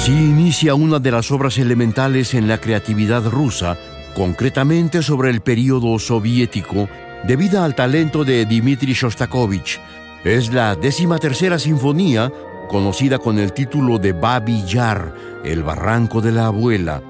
Así inicia una de las obras elementales en la creatividad rusa, concretamente sobre el período soviético, debida al talento de Dmitri Shostakovich. Es la décima tercera sinfonía, conocida con el título de Babi Yar, el barranco de la abuela.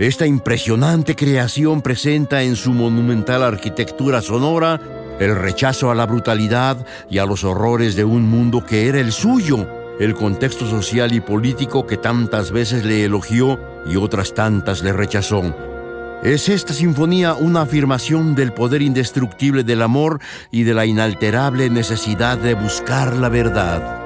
Esta impresionante creación presenta en su monumental arquitectura sonora el rechazo a la brutalidad y a los horrores de un mundo que era el suyo el contexto social y político que tantas veces le elogió y otras tantas le rechazó. Es esta sinfonía una afirmación del poder indestructible del amor y de la inalterable necesidad de buscar la verdad.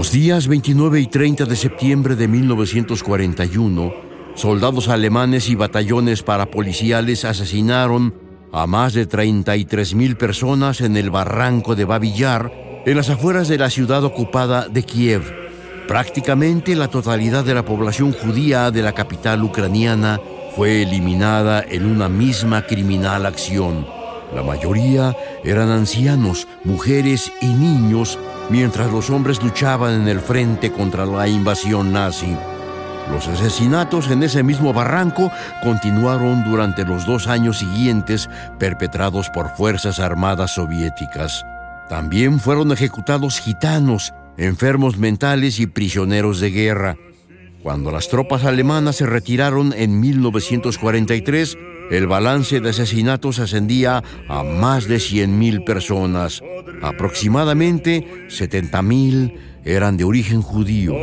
Los días 29 y 30 de septiembre de 1941, soldados alemanes y batallones parapoliciales asesinaron a más de 33.000 personas en el barranco de Babillar, en las afueras de la ciudad ocupada de Kiev. Prácticamente la totalidad de la población judía de la capital ucraniana fue eliminada en una misma criminal acción. La mayoría eran ancianos, mujeres y niños mientras los hombres luchaban en el frente contra la invasión nazi. Los asesinatos en ese mismo barranco continuaron durante los dos años siguientes perpetrados por fuerzas armadas soviéticas. También fueron ejecutados gitanos, enfermos mentales y prisioneros de guerra. Cuando las tropas alemanas se retiraron en 1943, el balance de asesinatos ascendía a más de 100.000 personas. Aproximadamente 70.000 eran de origen judío.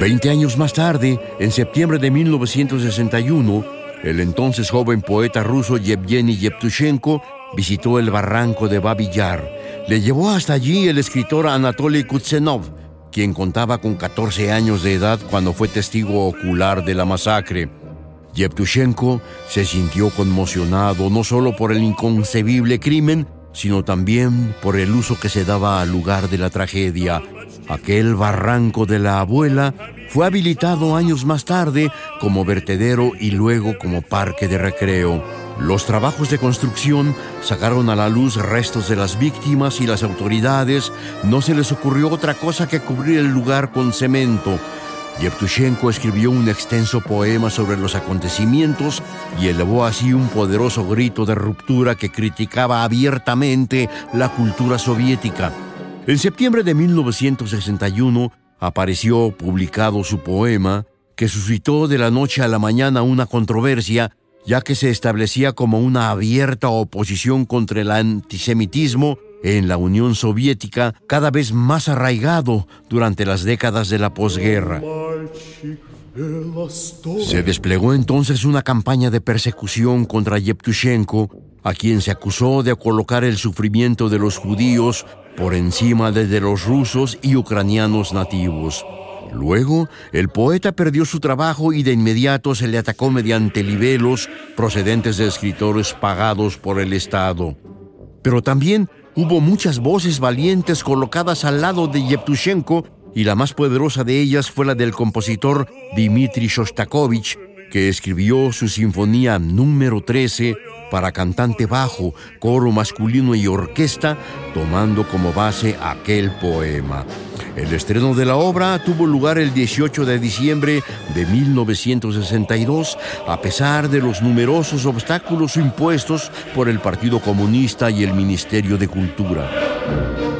Veinte años más tarde, en septiembre de 1961, el entonces joven poeta ruso Yevgeny Yevtushenko visitó el barranco de Babi Yar. Le llevó hasta allí el escritor Anatoly Kutsenov, quien contaba con 14 años de edad cuando fue testigo ocular de la masacre. Yevtushenko se sintió conmocionado no solo por el inconcebible crimen, sino también por el uso que se daba al lugar de la tragedia. Aquel barranco de la abuela fue habilitado años más tarde como vertedero y luego como parque de recreo. Los trabajos de construcción sacaron a la luz restos de las víctimas y las autoridades no se les ocurrió otra cosa que cubrir el lugar con cemento. Yevtushenko escribió un extenso poema sobre los acontecimientos y elevó así un poderoso grito de ruptura que criticaba abiertamente la cultura soviética. En septiembre de 1961 apareció publicado su poema, que suscitó de la noche a la mañana una controversia, ya que se establecía como una abierta oposición contra el antisemitismo en la Unión Soviética cada vez más arraigado durante las décadas de la posguerra. Se desplegó entonces una campaña de persecución contra Yevtushenko, a quien se acusó de colocar el sufrimiento de los judíos por encima de los rusos y ucranianos nativos. Luego, el poeta perdió su trabajo y de inmediato se le atacó mediante libelos procedentes de escritores pagados por el Estado. Pero también Hubo muchas voces valientes colocadas al lado de Yevtushenko y la más poderosa de ellas fue la del compositor Dmitri Shostakovich, que escribió su sinfonía número 13 para cantante bajo, coro masculino y orquesta, tomando como base aquel poema. El estreno de la obra tuvo lugar el 18 de diciembre de 1962, a pesar de los numerosos obstáculos impuestos por el Partido Comunista y el Ministerio de Cultura.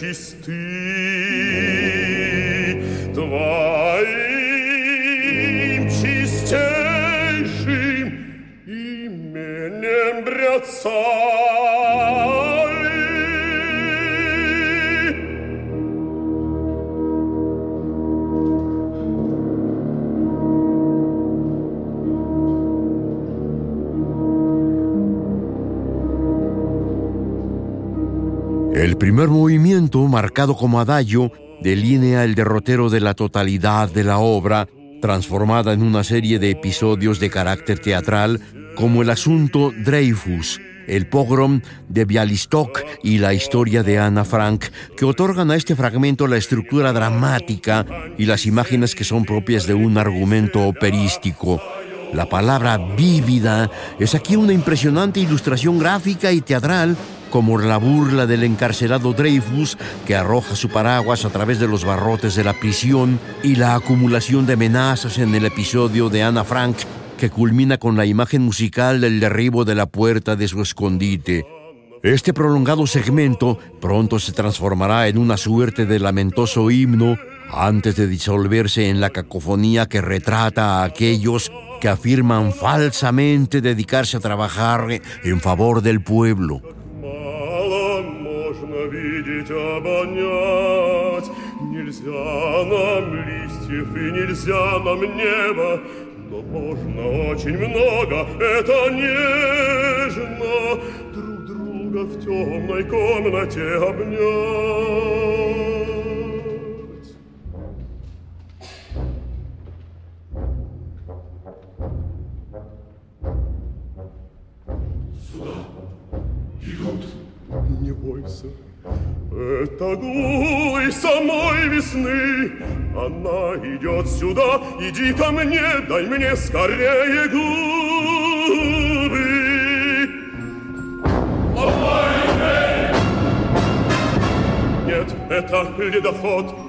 El primer movimiento, marcado como adagio, delinea el derrotero de la totalidad de la obra, transformada en una serie de episodios de carácter teatral, como el asunto Dreyfus, el pogrom de Bialystok y la historia de Ana Frank, que otorgan a este fragmento la estructura dramática y las imágenes que son propias de un argumento operístico. La palabra vívida es aquí una impresionante ilustración gráfica y teatral como la burla del encarcelado Dreyfus que arroja su paraguas a través de los barrotes de la prisión y la acumulación de amenazas en el episodio de Ana Frank que culmina con la imagen musical del derribo de la puerta de su escondite. Este prolongado segmento pronto se transformará en una suerte de lamentoso himno antes de disolverse en la cacofonía que retrata a aquellos que afirman falsamente dedicarse a trabajar en favor del pueblo. Видеть, обонять. Нельзя нам листьев и нельзя нам неба, но можно очень много, это нежно, друг друга в темной комнате обнять. Не бойся, это гулы самой весны. Она идет сюда, иди ко мне, дай мне скорее губы. Нет, это ледоход.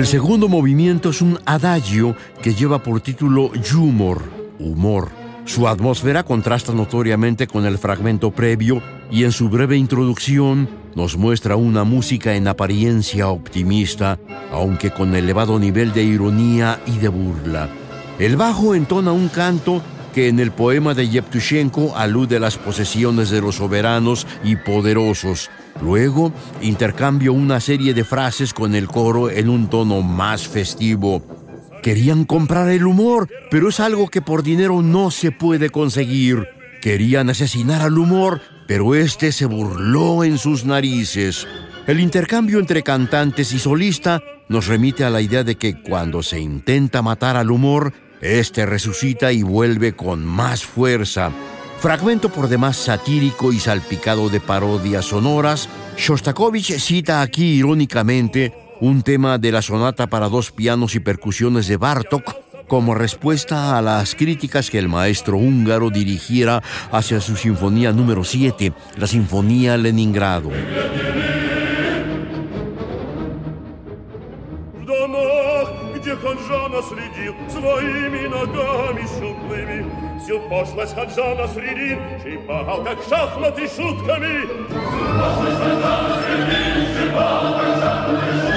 El segundo movimiento es un adagio que lleva por título Humor, humor. Su atmósfera contrasta notoriamente con el fragmento previo y en su breve introducción nos muestra una música en apariencia optimista, aunque con elevado nivel de ironía y de burla. El bajo entona un canto que en el poema de Yevtushenko alude a las posesiones de los soberanos y poderosos. Luego intercambio una serie de frases con el coro en un tono más festivo. Querían comprar el humor, pero es algo que por dinero no se puede conseguir. Querían asesinar al humor, pero este se burló en sus narices. El intercambio entre cantantes y solista nos remite a la idea de que cuando se intenta matar al humor, este resucita y vuelve con más fuerza. Fragmento por demás satírico y salpicado de parodias sonoras, Shostakovich cita aquí irónicamente un tema de la sonata para dos pianos y percusiones de Bartok como respuesta a las críticas que el maestro húngaro dirigiera hacia su sinfonía número 7, la Sinfonía Leningrado. Всю пошлость ханжа наследил, шибал, как шахматы шутками. Всю пошлость ханжа наследил, шибал, как шахматы шутками.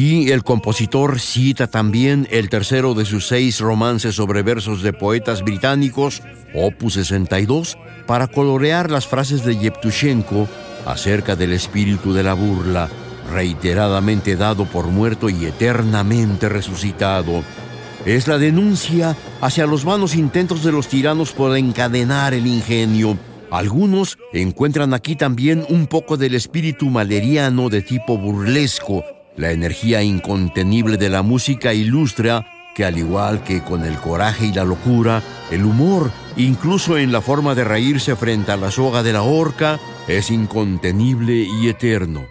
Aquí el compositor cita también el tercero de sus seis romances sobre versos de poetas británicos, Opus 62, para colorear las frases de Yevtushenko acerca del espíritu de la burla, reiteradamente dado por muerto y eternamente resucitado. Es la denuncia hacia los vanos intentos de los tiranos por encadenar el ingenio. Algunos encuentran aquí también un poco del espíritu maleriano de tipo burlesco, la energía incontenible de la música ilustra que al igual que con el coraje y la locura, el humor, incluso en la forma de reírse frente a la soga de la horca, es incontenible y eterno.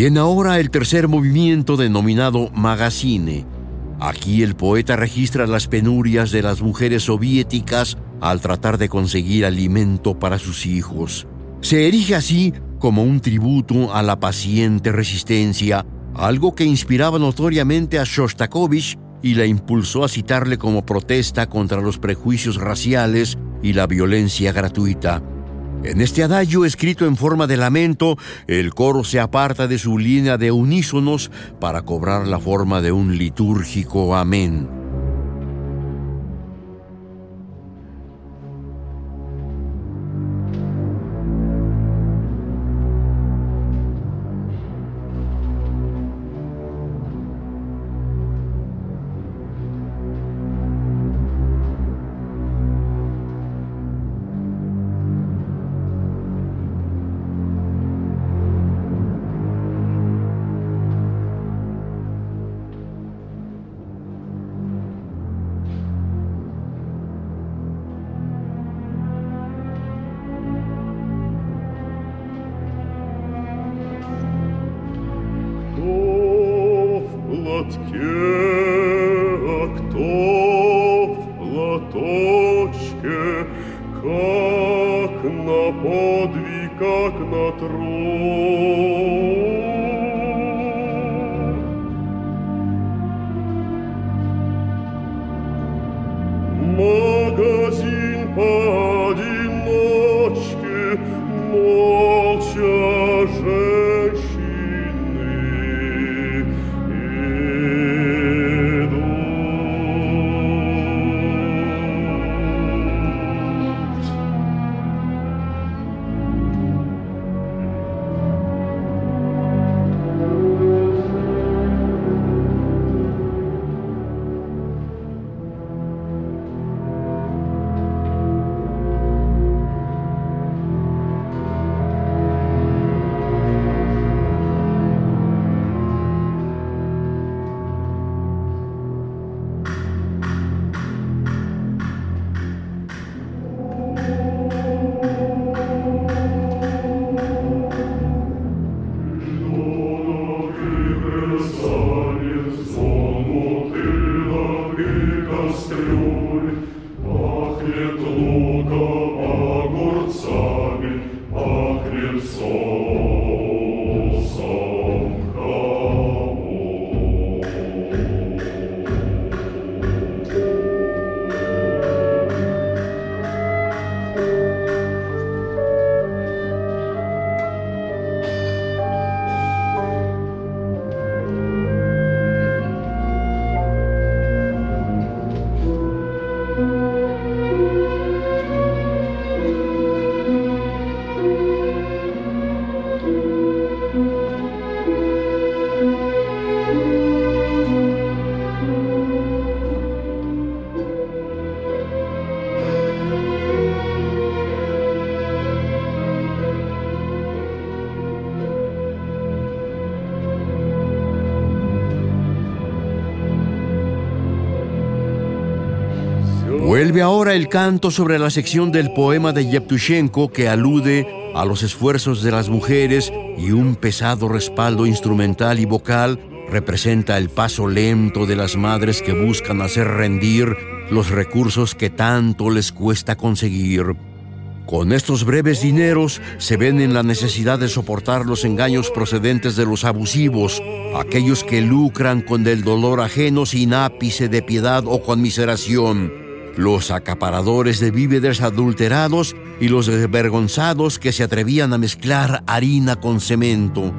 Bien ahora el tercer movimiento denominado Magazine. Aquí el poeta registra las penurias de las mujeres soviéticas al tratar de conseguir alimento para sus hijos. Se erige así como un tributo a la paciente resistencia, algo que inspiraba notoriamente a Shostakovich y la impulsó a citarle como protesta contra los prejuicios raciales y la violencia gratuita. En este adagio escrito en forma de lamento, el coro se aparta de su línea de unísonos para cobrar la forma de un litúrgico amén. Бог Христос. El canto sobre la sección del poema de Yevtushenko que alude a los esfuerzos de las mujeres y un pesado respaldo instrumental y vocal representa el paso lento de las madres que buscan hacer rendir los recursos que tanto les cuesta conseguir. Con estos breves dineros se ven en la necesidad de soportar los engaños procedentes de los abusivos, aquellos que lucran con el dolor ajeno sin ápice de piedad o conmiseración, los acaparadores de víveres adulterados y los desvergonzados que se atrevían a mezclar harina con cemento.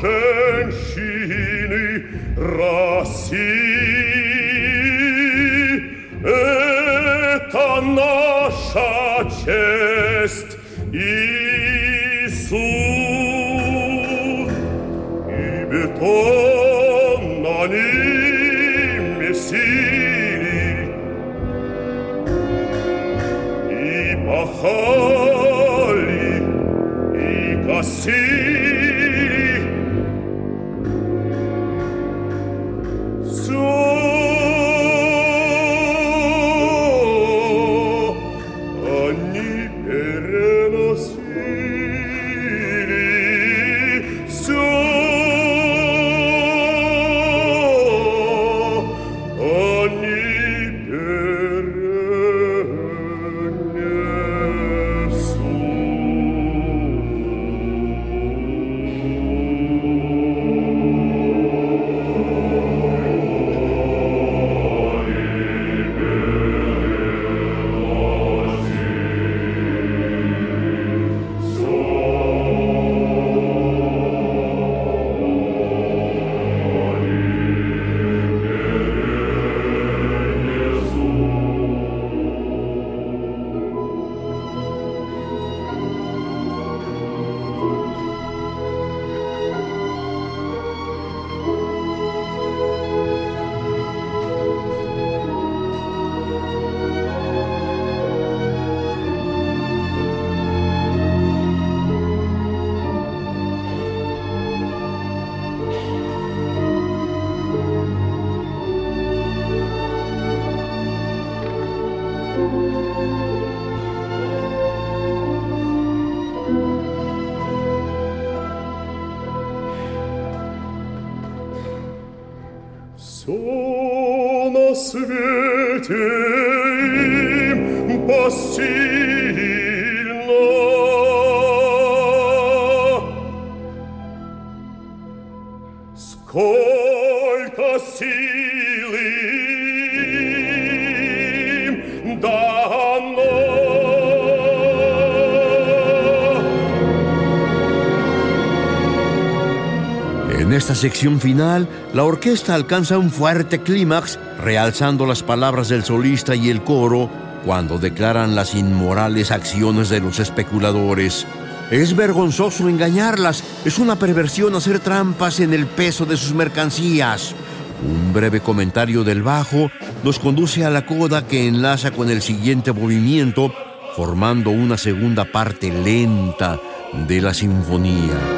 женщины России. Это наша честь и суд. И бетон на ним месили. И махали, и гасили. Sección final, la orquesta alcanza un fuerte clímax, realzando las palabras del solista y el coro cuando declaran las inmorales acciones de los especuladores. Es vergonzoso engañarlas. Es una perversión hacer trampas en el peso de sus mercancías. Un breve comentario del bajo nos conduce a la coda que enlaza con el siguiente movimiento, formando una segunda parte lenta de la sinfonía.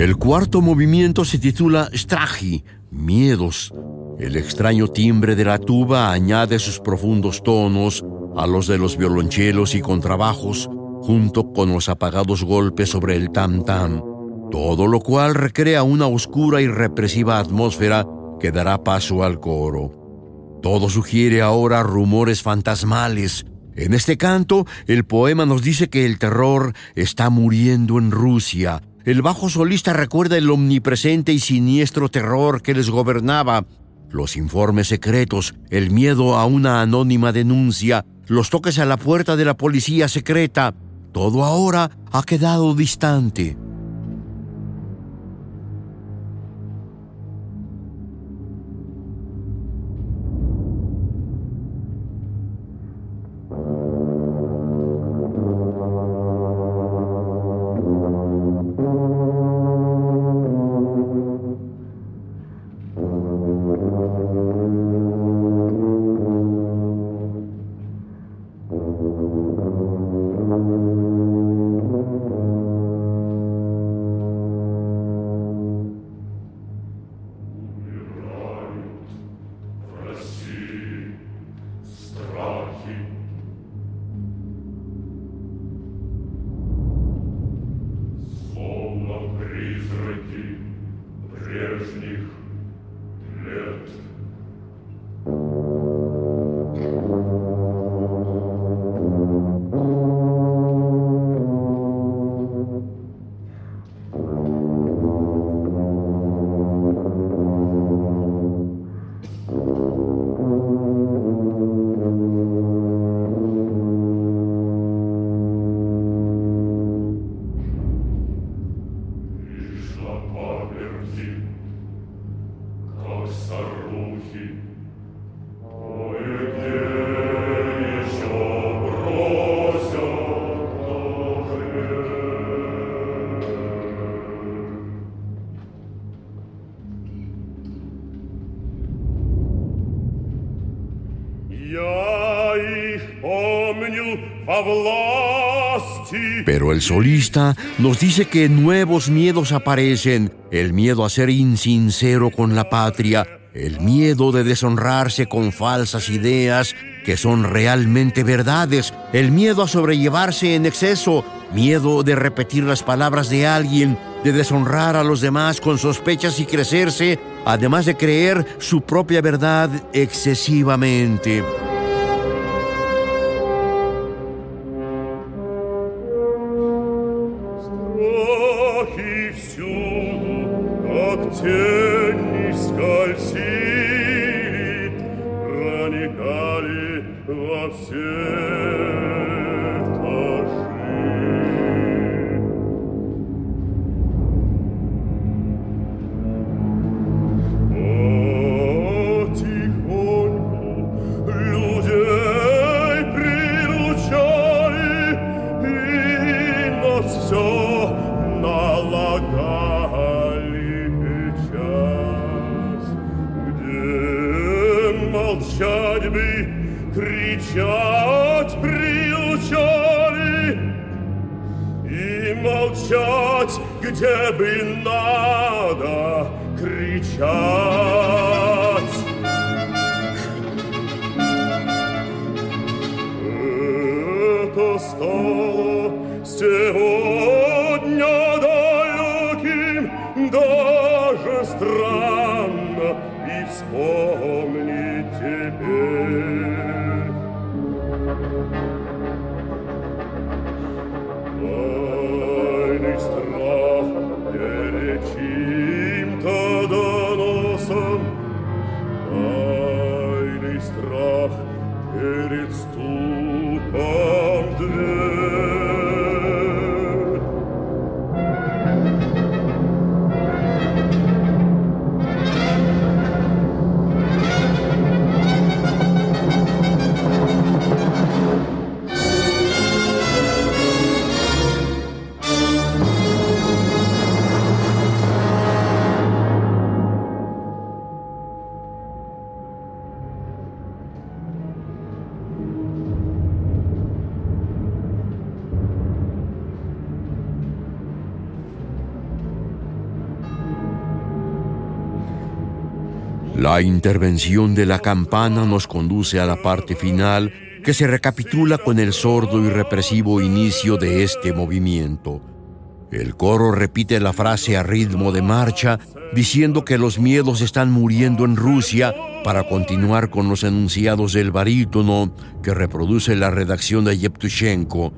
El cuarto movimiento se titula Strahi, Miedos. El extraño timbre de la tuba añade sus profundos tonos a los de los violonchelos y contrabajos, junto con los apagados golpes sobre el tam-tam, todo lo cual recrea una oscura y represiva atmósfera que dará paso al coro. Todo sugiere ahora rumores fantasmales. En este canto, el poema nos dice que el terror está muriendo en Rusia, el bajo solista recuerda el omnipresente y siniestro terror que les gobernaba, los informes secretos, el miedo a una anónima denuncia, los toques a la puerta de la policía secreta. Todo ahora ha quedado distante. Solista nos dice que nuevos miedos aparecen, el miedo a ser insincero con la patria, el miedo de deshonrarse con falsas ideas que son realmente verdades, el miedo a sobrellevarse en exceso, miedo de repetir las palabras de alguien, de deshonrar a los demás con sospechas y crecerse, además de creer su propia verdad excesivamente. La intervención de la campana nos conduce a la parte final que se recapitula con el sordo y represivo inicio de este movimiento. El coro repite la frase a ritmo de marcha, diciendo que los miedos están muriendo en Rusia para continuar con los enunciados del barítono que reproduce la redacción de Yevtushenko.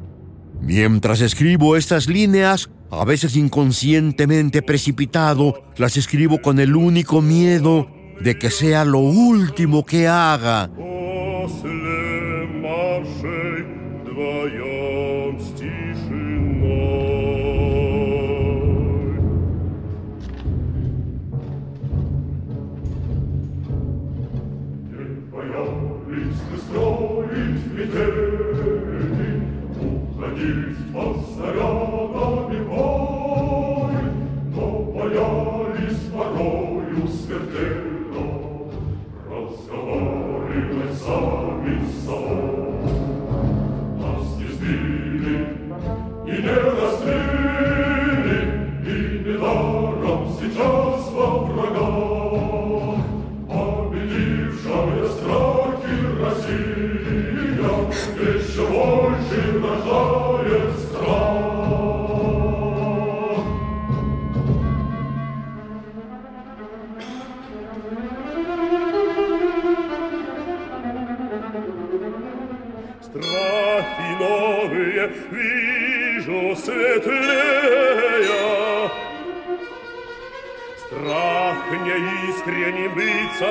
Mientras escribo estas líneas, a veces inconscientemente precipitado, las escribo con el único miedo de que sea lo último que haga.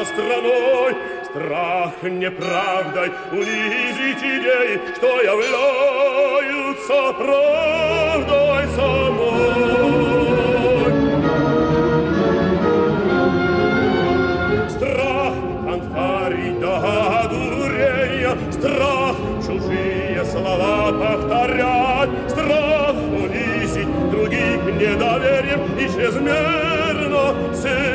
Страной, Страх неправдой унизить идей, Что являются правдой самой. Страх фанфарить до Страх чужие слова повторять, Страх унизить других недоверием и чрезмерно себе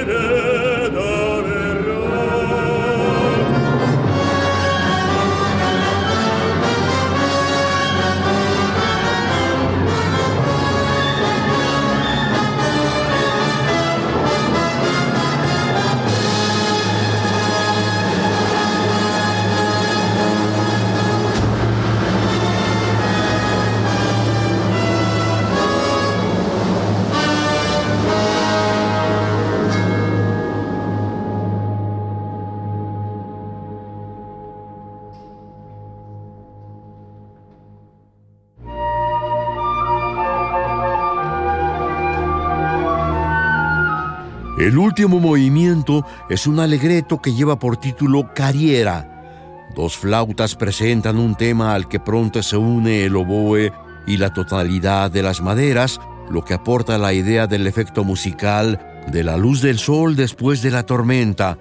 El último movimiento es un alegreto que lleva por título Carriera. Dos flautas presentan un tema al que pronto se une el oboe y la totalidad de las maderas, lo que aporta la idea del efecto musical de la luz del sol después de la tormenta,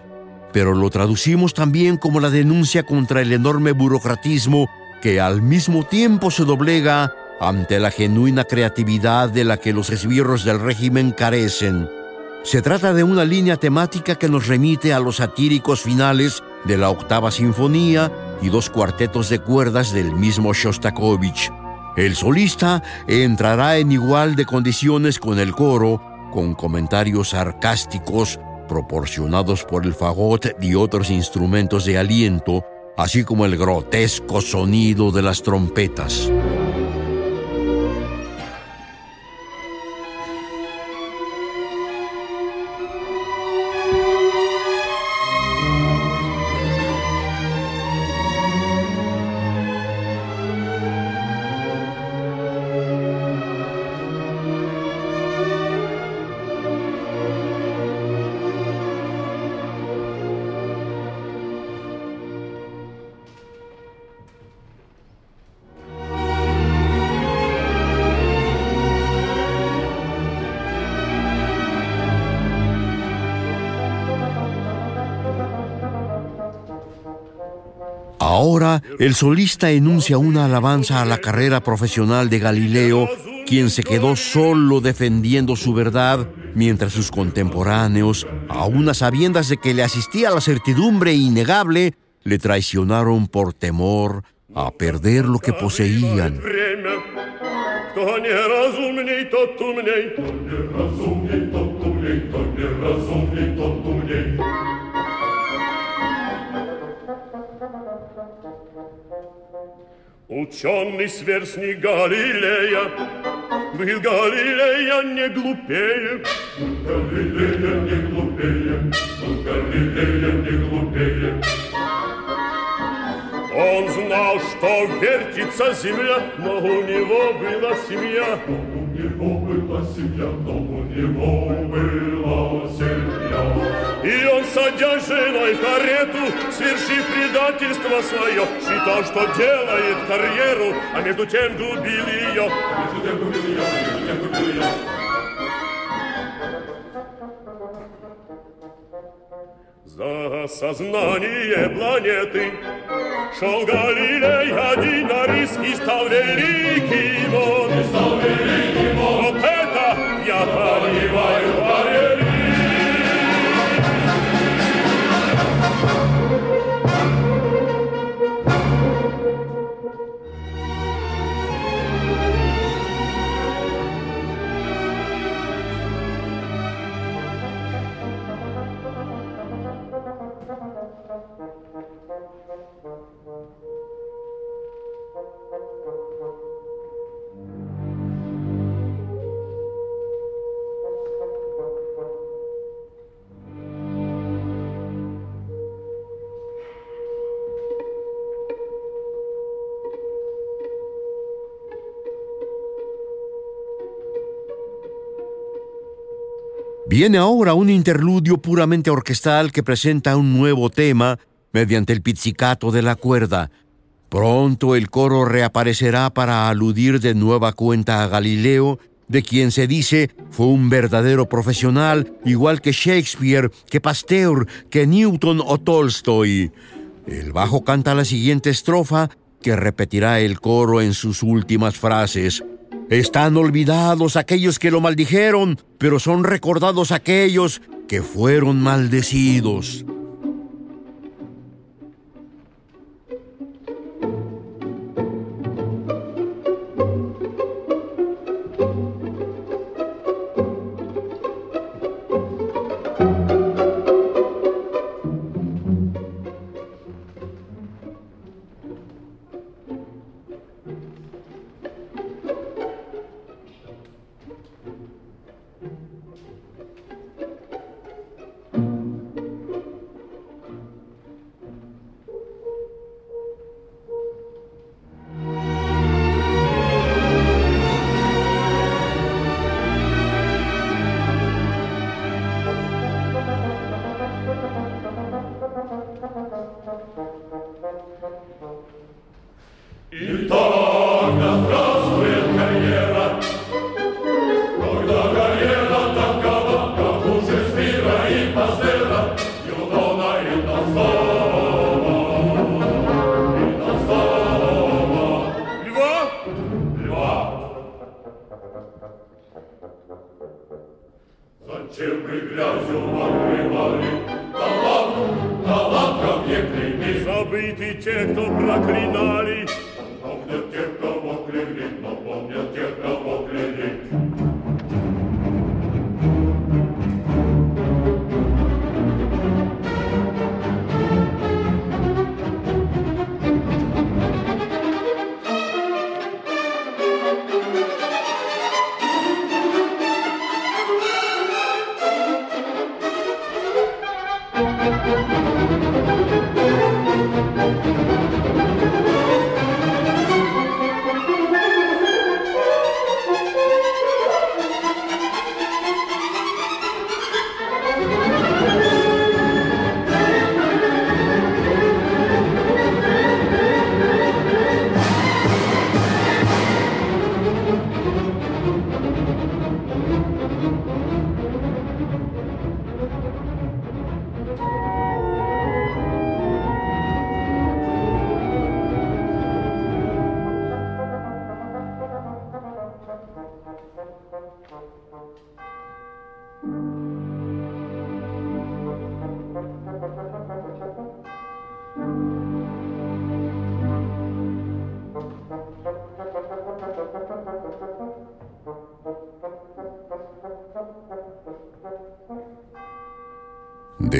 pero lo traducimos también como la denuncia contra el enorme burocratismo que al mismo tiempo se doblega ante la genuina creatividad de la que los esbirros del régimen carecen. Se trata de una línea temática que nos remite a los satíricos finales de la octava sinfonía y dos cuartetos de cuerdas del mismo Shostakovich. El solista entrará en igual de condiciones con el coro, con comentarios sarcásticos proporcionados por el fagot y otros instrumentos de aliento, así como el grotesco sonido de las trompetas. Ahora el solista enuncia una alabanza a la carrera profesional de Galileo, quien se quedó solo defendiendo su verdad, mientras sus contemporáneos, aun a sabiendas de que le asistía la certidumbre innegable, le traicionaron por temor a perder lo que poseían. Ученый сверстник Галилея, был Галилея не глупее. Галилея не глупее, Галилея не глупее. Он знал, что вертится земля, но у него была семья. Него была семья, но у него была семья. И он, садя женой карету, свершив предательство свое, считал, что делает карьеру, а между тем губил ее. А между тем губил ее, а между тем губил ее. За сознание планеты. Шел Галилей один на риск И стал великим он. Стал великим он. Вот это я понимаю, Валерий Viene ahora un interludio puramente orquestal que presenta un nuevo tema mediante el pizzicato de la cuerda. Pronto el coro reaparecerá para aludir de nueva cuenta a Galileo, de quien se dice fue un verdadero profesional, igual que Shakespeare, que Pasteur, que Newton o Tolstoy. El bajo canta la siguiente estrofa, que repetirá el coro en sus últimas frases. Están olvidados aquellos que lo maldijeron, pero son recordados aquellos que fueron maldecidos.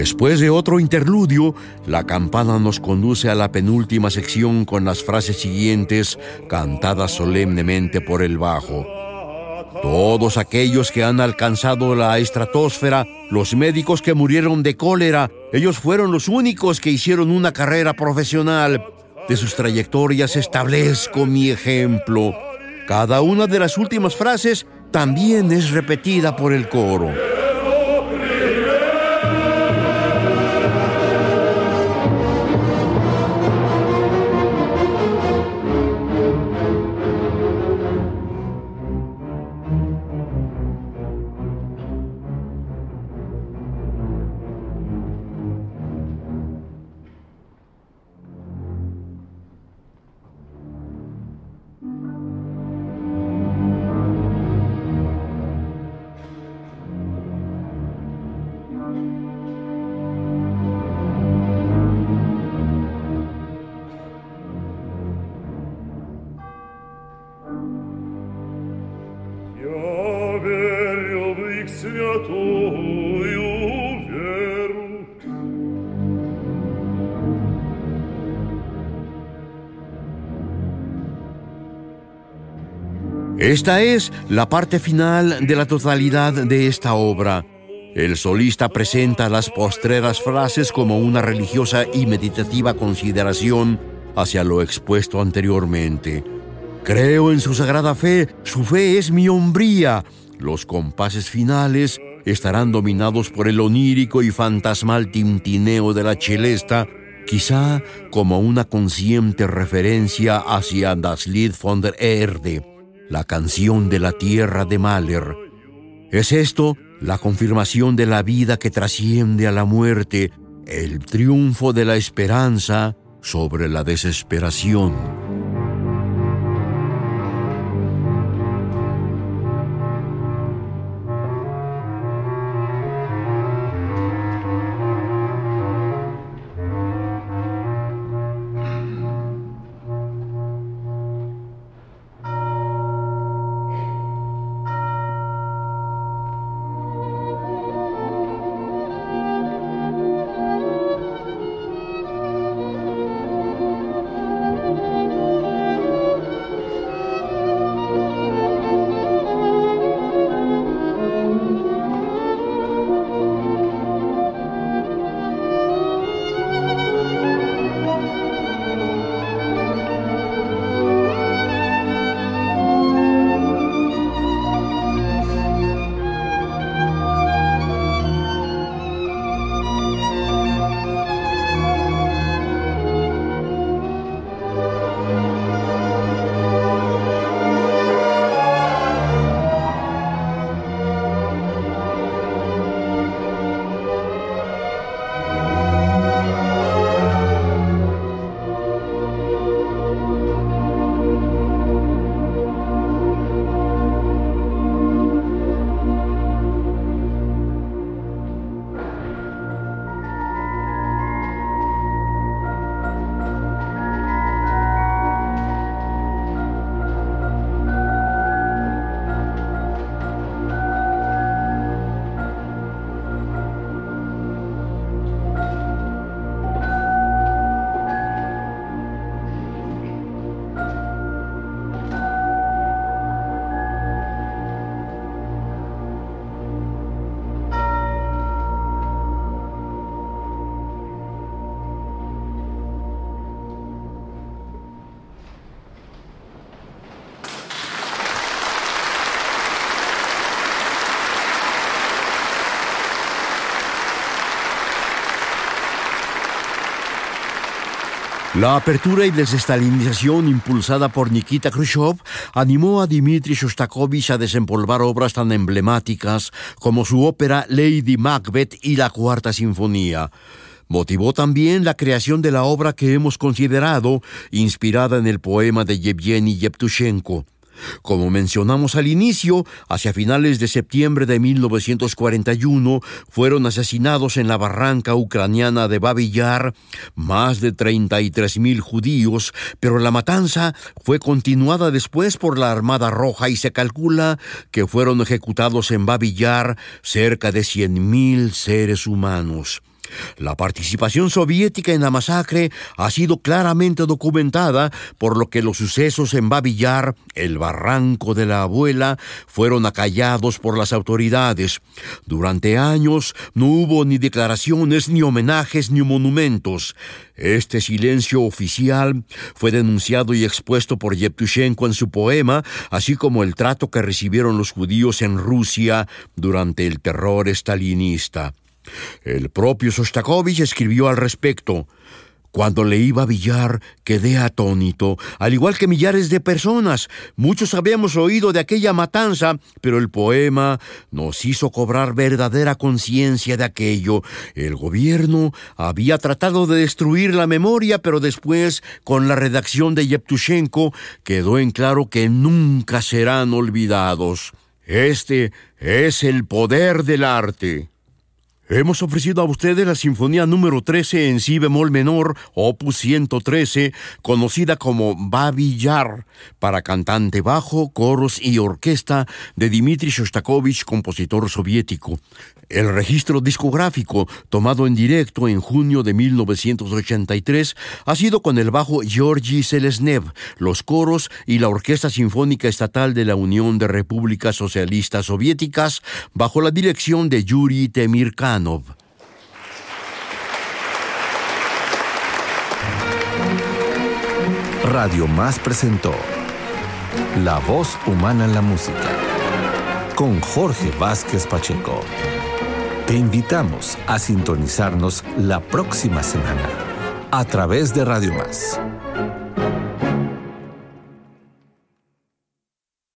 Después de otro interludio, la campana nos conduce a la penúltima sección con las frases siguientes cantadas solemnemente por el bajo. Todos aquellos que han alcanzado la estratosfera, los médicos que murieron de cólera, ellos fueron los únicos que hicieron una carrera profesional. De sus trayectorias establezco mi ejemplo. Cada una de las últimas frases también es repetida por el coro. Esta es la parte final de la totalidad de esta obra. El solista presenta las postreras frases como una religiosa y meditativa consideración hacia lo expuesto anteriormente. Creo en su sagrada fe, su fe es mi hombría. Los compases finales estarán dominados por el onírico y fantasmal tintineo de la chelesta, quizá como una consciente referencia hacia Das Lied von der Erde la canción de la tierra de Mahler. Es esto la confirmación de la vida que trasciende a la muerte, el triunfo de la esperanza sobre la desesperación. La apertura y desestalinización impulsada por Nikita Khrushchev animó a Dmitri Shostakovich a desempolvar obras tan emblemáticas como su ópera Lady Macbeth y la Cuarta Sinfonía. Motivó también la creación de la obra que hemos considerado inspirada en el poema de Yevgeny Yevtushenko. Como mencionamos al inicio, hacia finales de septiembre de 1941 fueron asesinados en la barranca ucraniana de Babi Yar más de 33 mil judíos, pero la matanza fue continuada después por la Armada Roja y se calcula que fueron ejecutados en Babi Yar cerca de 100 mil seres humanos. La participación soviética en la masacre ha sido claramente documentada, por lo que los sucesos en Babillar, el barranco de la abuela, fueron acallados por las autoridades. Durante años no hubo ni declaraciones, ni homenajes, ni monumentos. Este silencio oficial fue denunciado y expuesto por Yevtushenko en su poema, así como el trato que recibieron los judíos en Rusia durante el terror estalinista. El propio Sostakovich escribió al respecto. Cuando leí Villar quedé atónito, al igual que millares de personas. Muchos habíamos oído de aquella matanza, pero el poema nos hizo cobrar verdadera conciencia de aquello. El gobierno había tratado de destruir la memoria, pero después, con la redacción de Yevtushenko, quedó en claro que nunca serán olvidados. Este es el poder del arte. Hemos ofrecido a ustedes la Sinfonía número 13 en Si bemol menor, opus 113, conocida como Babi Yar, para cantante bajo, coros y orquesta de Dmitri Shostakovich, compositor soviético. El registro discográfico, tomado en directo en junio de 1983, ha sido con el bajo Georgi Selesnev, los coros y la Orquesta Sinfónica Estatal de la Unión de Repúblicas Socialistas Soviéticas, bajo la dirección de Yuri Radio Más presentó La voz humana en la música con Jorge Vázquez Pacheco. Te invitamos a sintonizarnos la próxima semana a través de Radio Más